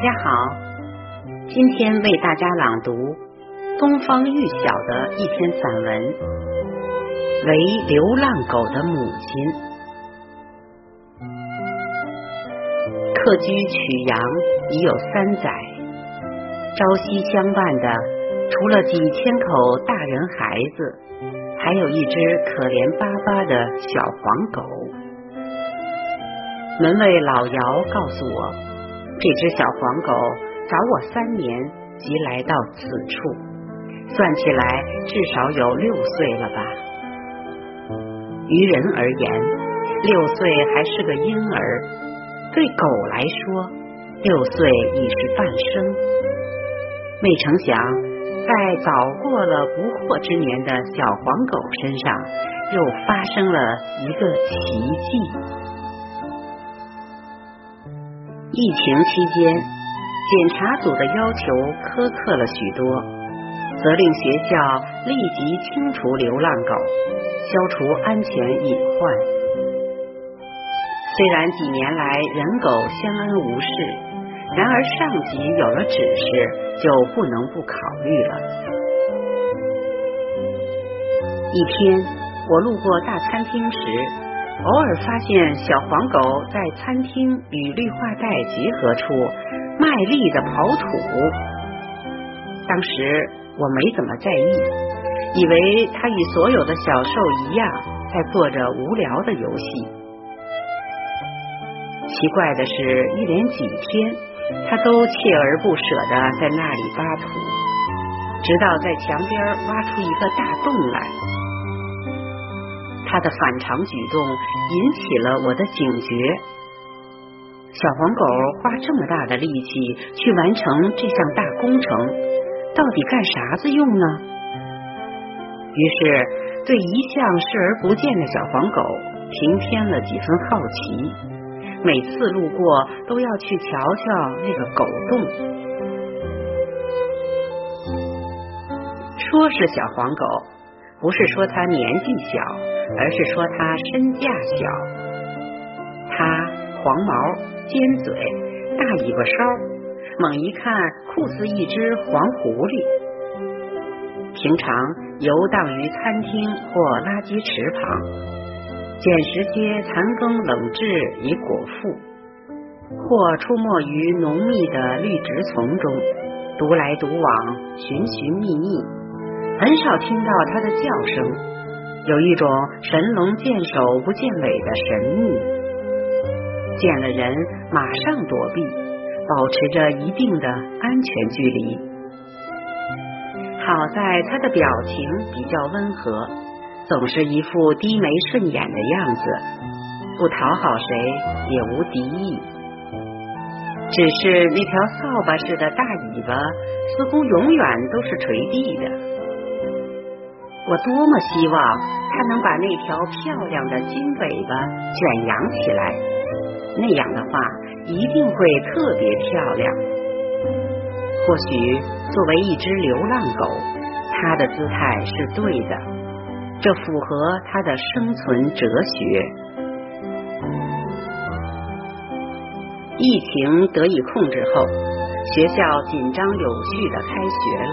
大家好，今天为大家朗读东方玉晓的一篇散文《为流浪狗的母亲》。客居曲阳已有三载，朝夕相伴的，除了几千口大人孩子，还有一只可怜巴巴的小黄狗。门卫老姚告诉我。这只小黄狗早我三年即来到此处，算起来至少有六岁了吧。于人而言，六岁还是个婴儿；对狗来说，六岁已是半生。未成想，在早过了不惑之年的小黄狗身上，又发生了一个奇迹。疫情期间，检查组的要求苛刻了许多，责令学校立即清除流浪狗，消除安全隐患。虽然几年来人狗相安无事，然而上级有了指示，就不能不考虑了。一天，我路过大餐厅时。偶尔发现小黄狗在餐厅与绿化带结合处卖力的刨土，当时我没怎么在意，以为它与所有的小兽一样在做着无聊的游戏。奇怪的是，一连几天它都锲而不舍的在那里扒土，直到在墙边挖出一个大洞来。他的反常举动引起了我的警觉。小黄狗花这么大的力气去完成这项大工程，到底干啥子用呢？于是，对一向视而不见的小黄狗平添了几分好奇。每次路过，都要去瞧瞧那个狗洞。说是小黄狗，不是说它年纪小。而是说它身价小，它黄毛、尖嘴、大尾巴梢，猛一看酷似一只黄狐狸。平常游荡于餐厅或垃圾池旁，捡拾些残羹冷炙以果腹，或出没于浓密的绿植丛中，独来独往，寻寻觅觅，很少听到它的叫声。有一种神龙见首不见尾的神秘，见了人马上躲避，保持着一定的安全距离。好在他的表情比较温和，总是一副低眉顺眼的样子，不讨好谁也无敌意。只是那条扫把似的大尾巴，似乎永远都是垂地的。我多么希望它能把那条漂亮的金尾巴卷扬起来，那样的话一定会特别漂亮。或许作为一只流浪狗，它的姿态是对的，这符合它的生存哲学。疫情得以控制后，学校紧张有序的开学了。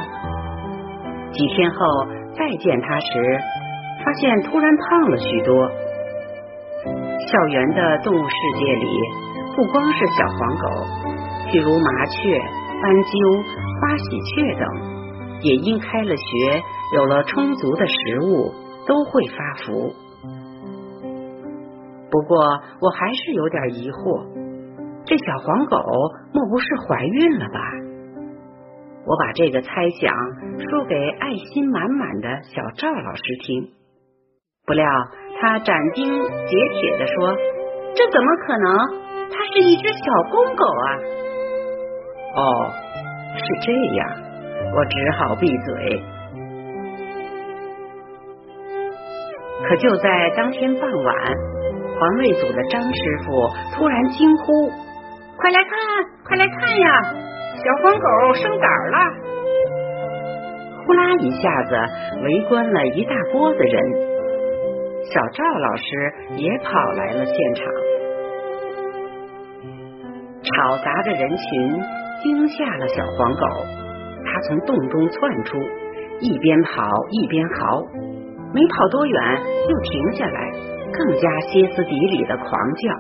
几天后。再见他时，发现突然胖了许多。校园的动物世界里，不光是小黄狗，譬如麻雀、斑鸠、花喜鹊等，也因开了学，有了充足的食物，都会发福。不过，我还是有点疑惑，这小黄狗莫不是怀孕了吧？我把这个猜想说给爱心满满的小赵老师听，不料他斩钉截铁的说：“这怎么可能？它是一只小公狗啊！”哦，是这样，我只好闭嘴。可就在当天傍晚，环卫组的张师傅突然惊呼：“快来看，快来看呀！”小黄狗生崽了！呼啦一下子围观了一大波的人，小赵老师也跑来了现场。吵杂的人群，惊吓了小黄狗，它从洞中窜出，一边跑一边嚎，没跑多远又停下来，更加歇斯底里的狂叫，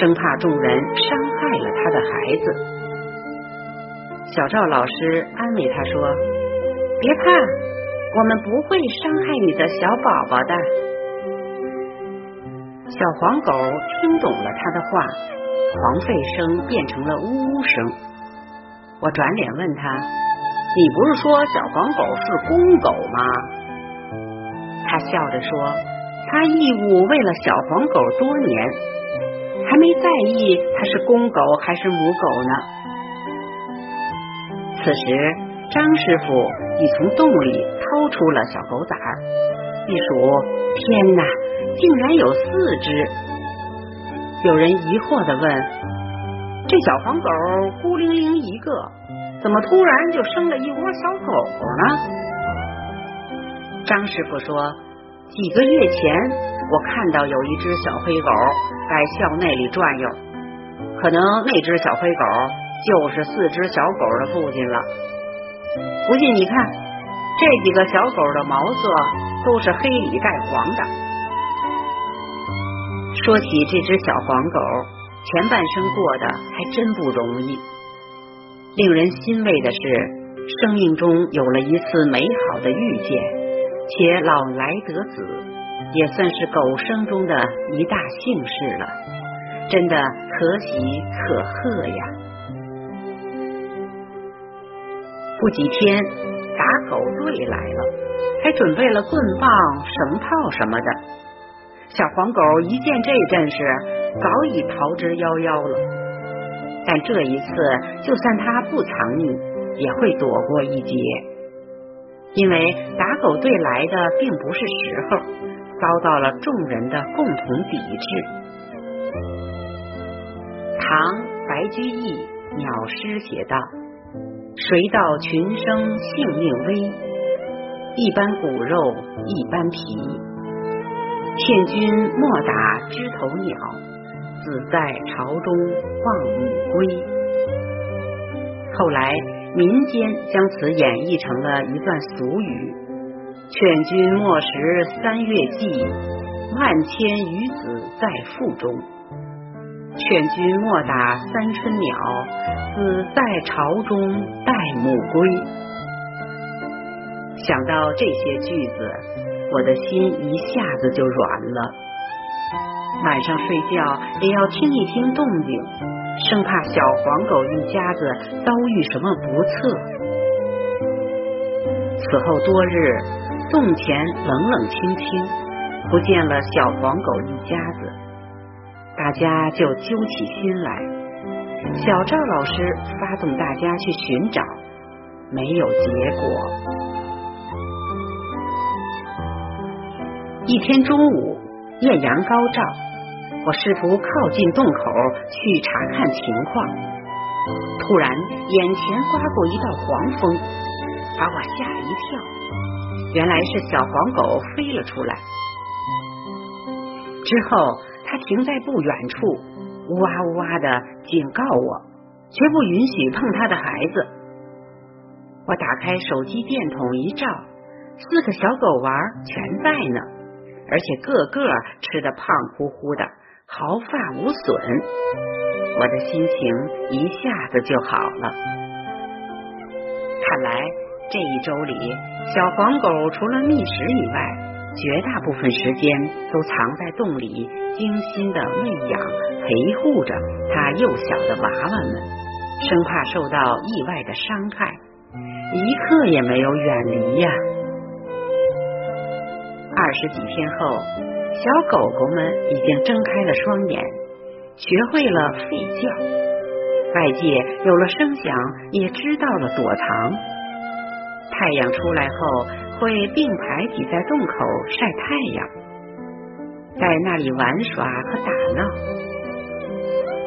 生怕众人伤害了他的孩子。小赵老师安慰他说：“别怕，我们不会伤害你的小宝宝的。”小黄狗听懂了他的话，狂吠声变成了呜呜声。我转脸问他：“你不是说小黄狗是公狗吗？”他笑着说：“他义务喂了小黄狗多年，还没在意它是公狗还是母狗呢。”此时，张师傅已从洞里掏出了小狗崽儿，一数，天哪，竟然有四只！有人疑惑的问：“这小黄狗孤零零一个，怎么突然就生了一窝小狗狗呢？”张师傅说：“几个月前，我看到有一只小黑狗在校内里转悠，可能那只小黑狗……”就是四只小狗的父亲了。不信你看，这几个小狗的毛色都是黑里带黄的。说起这只小黄狗，前半生过得还真不容易。令人欣慰的是，生命中有了一次美好的遇见，且老来得子，也算是狗生中的一大幸事了。真的可喜可贺呀！不几天，打狗队来了，还准备了棍棒、绳套什么的。小黄狗一见这阵势，早已逃之夭夭了。但这一次，就算它不藏匿，也会躲过一劫，因为打狗队来的并不是时候，遭到了众人的共同抵制。唐白居易鸟诗写道。谁道群生性命微？一般骨肉一般皮。劝君莫打枝头鸟，子在巢中望母归。后来民间将此演绎成了一段俗语：劝君莫食三月季，万千余子在腹中。劝君莫打三春鸟，子在巢中待母归。想到这些句子，我的心一下子就软了。晚上睡觉也要听一听动静，生怕小黄狗一家子遭遇什么不测。此后多日，洞前冷冷清清，不见了小黄狗一家子。大家就揪起心来，小赵老师发动大家去寻找，没有结果。一天中午，艳阳高照，我试图靠近洞口去查看情况，突然眼前刮过一道黄风，把我吓一跳。原来是小黄狗飞了出来，之后。它停在不远处，呜哇呜哇的警告我，绝不允许碰它的孩子。我打开手机电筒一照，四个小狗娃全在呢，而且个个吃的胖乎乎的，毫发无损。我的心情一下子就好了。看来这一周里，小黄狗除了觅食以外，绝大部分时间都藏在洞里，精心的喂养、陪护着它幼小的娃娃们，生怕受到意外的伤害，一刻也没有远离呀。二十几天后，小狗狗们已经睁开了双眼，学会了吠叫，外界有了声响，也知道了躲藏。太阳出来后。会并排挤在洞口晒太阳，在那里玩耍和打闹，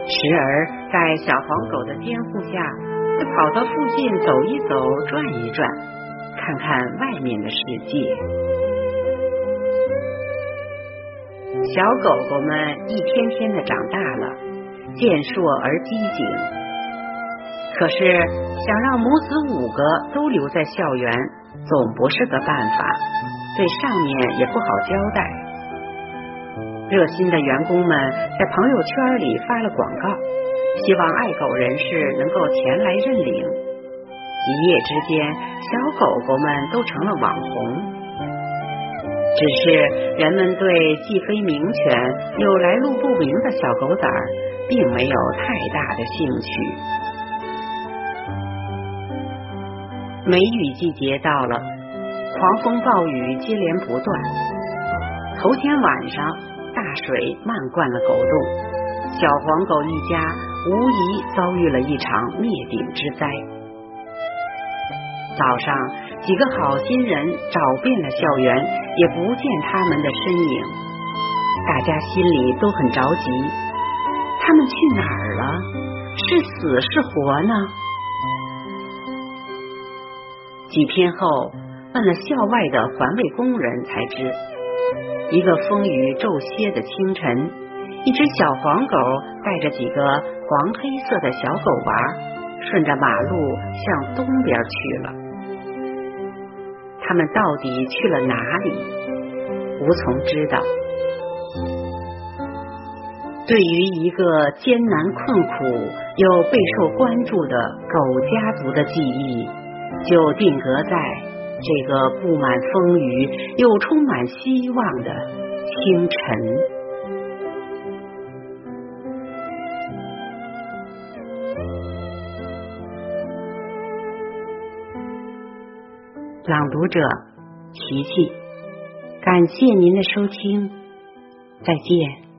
时而在小黄狗的监护下，会跑到附近走一走、转一转，看看外面的世界。小狗狗们一天天的长大了，健硕而机警。可是想让母子五个都留在校园，总不是个办法，对上面也不好交代。热心的员工们在朋友圈里发了广告，希望爱狗人士能够前来认领。一夜之间，小狗狗们都成了网红。只是人们对既非名犬又来路不明的小狗崽儿，并没有太大的兴趣。梅雨季节到了，狂风暴雨接连不断。头天晚上，大水漫灌了狗洞，小黄狗一家无疑遭遇了一场灭顶之灾。早上，几个好心人找遍了校园，也不见他们的身影。大家心里都很着急，他们去哪儿了？是死是活呢？几天后，问了校外的环卫工人，才知一个风雨骤歇的清晨，一只小黄狗带着几个黄黑色的小狗娃，顺着马路向东边去了。他们到底去了哪里？无从知道。对于一个艰难困苦又备受关注的狗家族的记忆，就定格在这个布满风雨又充满希望的清晨。朗读者琪琪，感谢您的收听，再见。